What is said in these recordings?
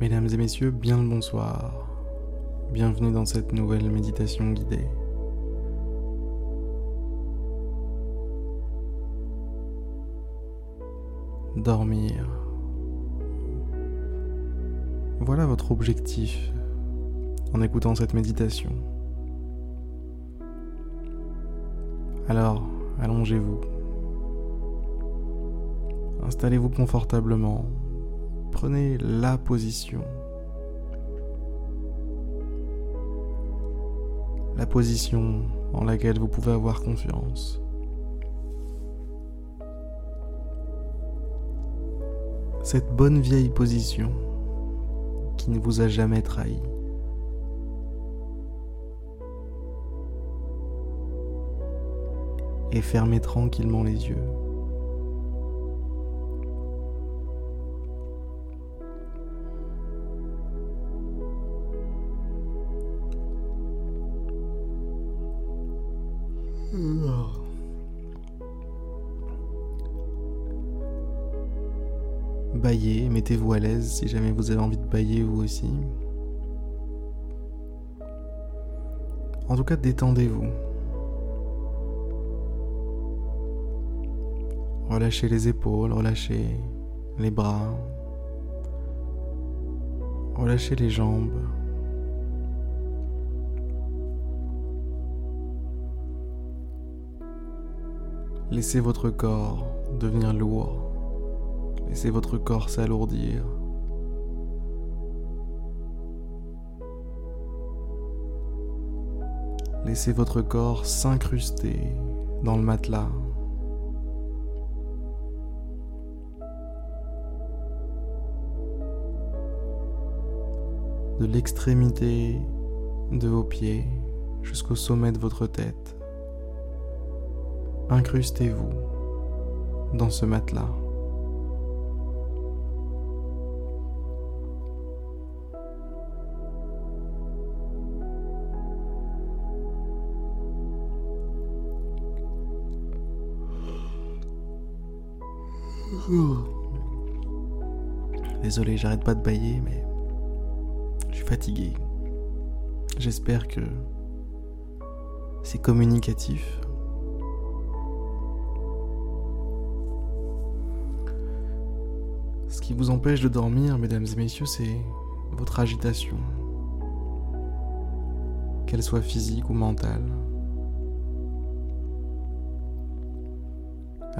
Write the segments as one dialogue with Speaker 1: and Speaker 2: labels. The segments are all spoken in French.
Speaker 1: Mesdames et messieurs, bien le bonsoir. Bienvenue dans cette nouvelle méditation guidée. Dormir. Voilà votre objectif en écoutant cette méditation. Alors, allongez-vous. Installez-vous confortablement. Prenez la position. La position en laquelle vous pouvez avoir confiance. Cette bonne vieille position qui ne vous a jamais trahi. Et fermez tranquillement les yeux. Baillez, mettez-vous à l'aise si jamais vous avez envie de bailler vous aussi. En tout cas, détendez-vous. Relâchez les épaules, relâchez les bras, relâchez les jambes. Laissez votre corps devenir lourd. Laissez votre corps s'alourdir. Laissez votre corps s'incruster dans le matelas. De l'extrémité de vos pieds jusqu'au sommet de votre tête. Incrustez-vous dans ce matelas. Désolé, j'arrête pas de bailler, mais je suis fatigué. J'espère que c'est communicatif. Ce qui vous empêche de dormir, mesdames et messieurs, c'est votre agitation, qu'elle soit physique ou mentale.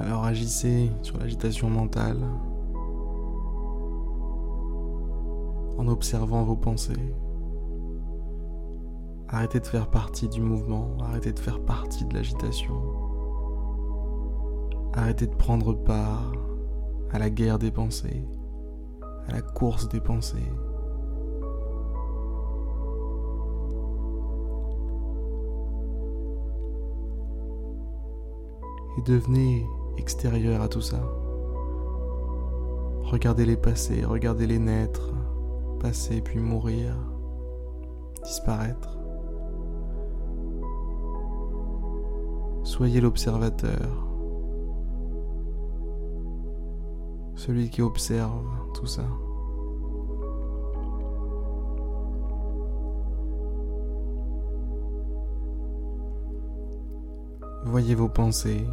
Speaker 1: Alors agissez sur l'agitation mentale en observant vos pensées. Arrêtez de faire partie du mouvement, arrêtez de faire partie de l'agitation. Arrêtez de prendre part à la guerre des pensées, à la course des pensées. Et devenez extérieur à tout ça. Regardez-les passer, regardez-les naître, passer puis mourir, disparaître. Soyez l'observateur, celui qui observe tout ça. Voyez vos pensées,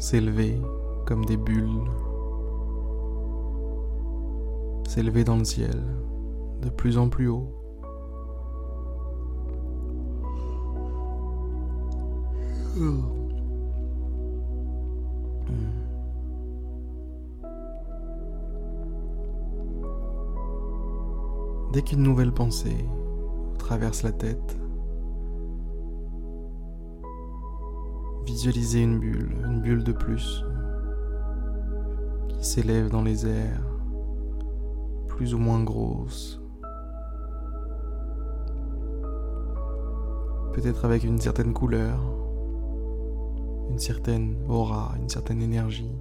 Speaker 1: s'élever comme des bulles, s'élever dans le ciel de plus en plus haut. Dès qu'une nouvelle pensée traverse la tête, Visualisez une bulle, une bulle de plus, qui s'élève dans les airs, plus ou moins grosse. Peut-être avec une certaine couleur, une certaine aura, une certaine énergie.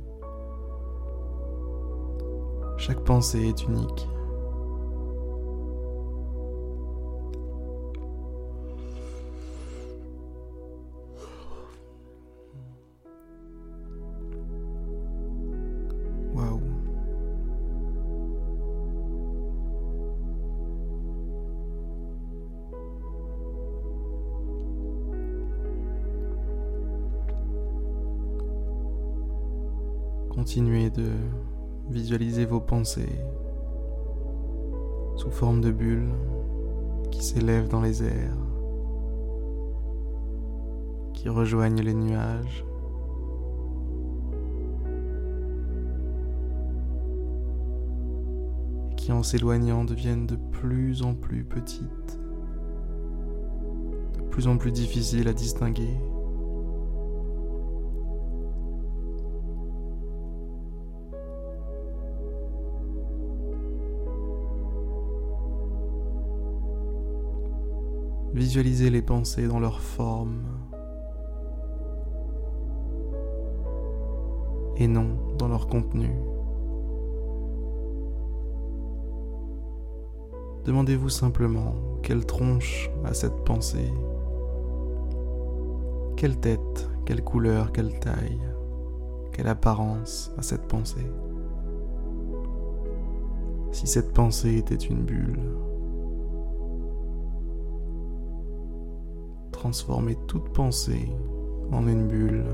Speaker 1: Chaque pensée est unique. Continuez de visualiser vos pensées sous forme de bulles qui s'élèvent dans les airs, qui rejoignent les nuages. et qui en s'éloignant deviennent de plus en plus petites, de plus en plus difficiles à distinguer. Visualisez les pensées dans leur forme et non dans leur contenu. Demandez-vous simplement quelle tronche a cette pensée, quelle tête, quelle couleur, quelle taille, quelle apparence a cette pensée. Si cette pensée était une bulle, transformer toute pensée en une bulle.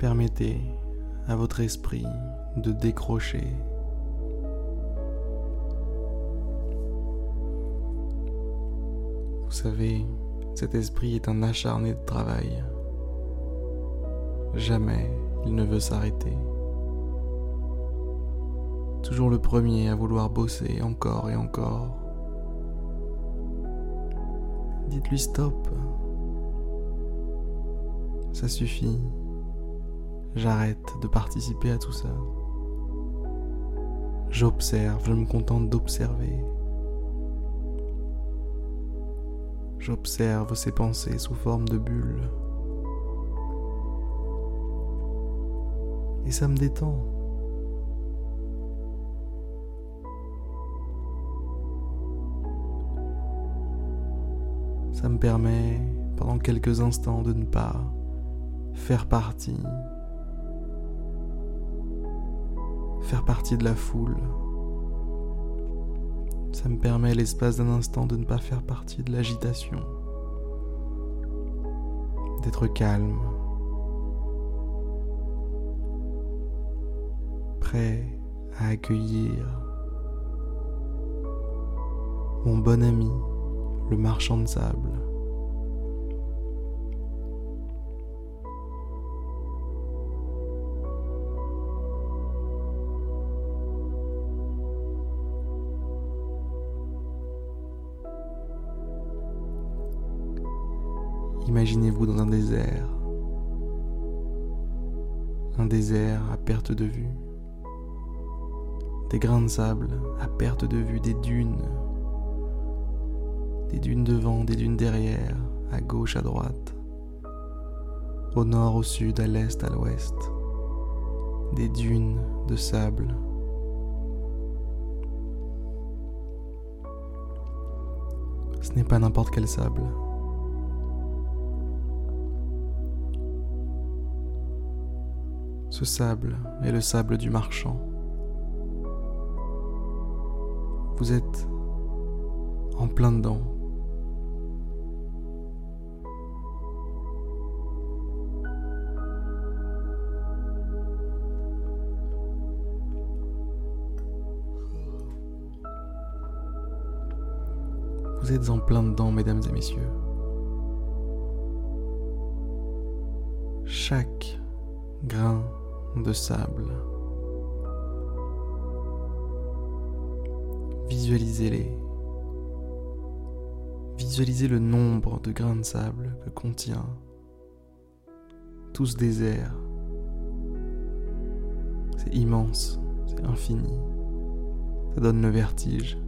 Speaker 1: Permettez à votre esprit de décrocher. Vous savez, cet esprit est un acharné de travail. Jamais il ne veut s'arrêter. Toujours le premier à vouloir bosser encore et encore. Dites-lui stop. Ça suffit. J'arrête de participer à tout ça. J'observe, je me contente d'observer. J'observe ses pensées sous forme de bulles. Et ça me détend. Ça me permet, pendant quelques instants, de ne pas faire partie faire partie de la foule. Ça me permet l'espace d'un instant de ne pas faire partie de l'agitation, d'être calme, prêt à accueillir mon bon ami, le marchand de sable. Imaginez-vous dans un désert, un désert à perte de vue, des grains de sable à perte de vue, des dunes, des dunes devant, des dunes derrière, à gauche, à droite, au nord, au sud, à l'est, à l'ouest, des dunes de sable. Ce n'est pas n'importe quel sable. Ce sable est le sable du marchand. Vous êtes en plein dedans. Vous êtes en plein dedans, mesdames et messieurs. Chaque grain de sable. Visualisez-les. Visualisez le nombre de grains de sable que contient tout ce désert. C'est immense, c'est infini. Ça donne le vertige.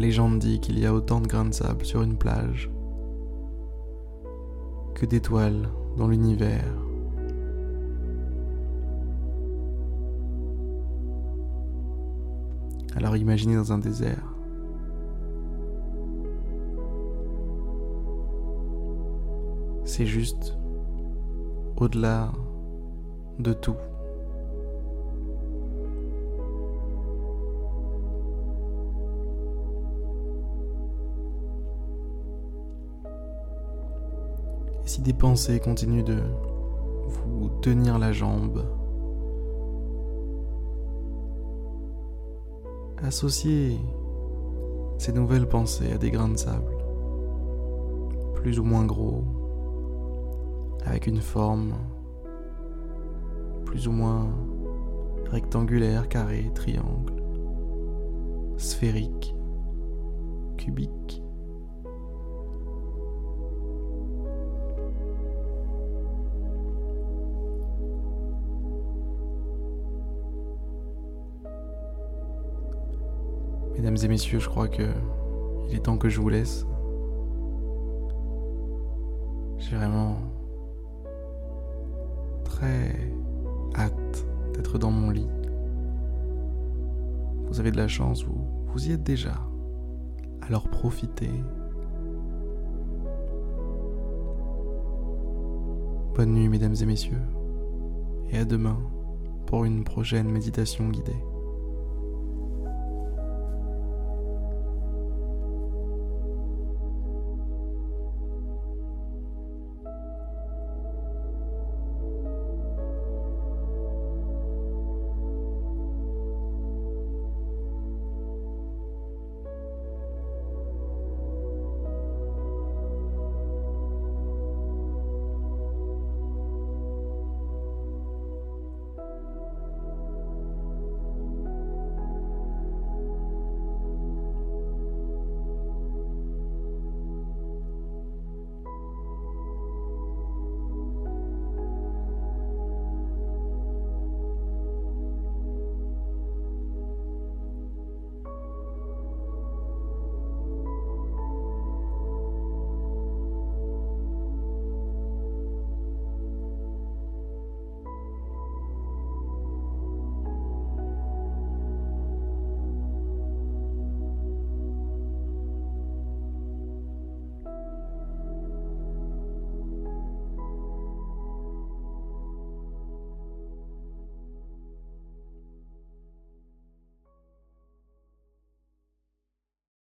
Speaker 1: Légende dit qu'il y a autant de grains de sable sur une plage que d'étoiles dans l'univers. Alors imaginez dans un désert. C'est juste au-delà de tout. Si des pensées continuent de vous tenir la jambe, associez ces nouvelles pensées à des grains de sable, plus ou moins gros, avec une forme plus ou moins rectangulaire, carré, triangle, sphérique, cubique. Mesdames et messieurs, je crois que il est temps que je vous laisse. J'ai vraiment très hâte d'être dans mon lit. Vous avez de la chance, vous, vous y êtes déjà. Alors profitez. Bonne nuit, mesdames et messieurs, et à demain pour une prochaine méditation guidée.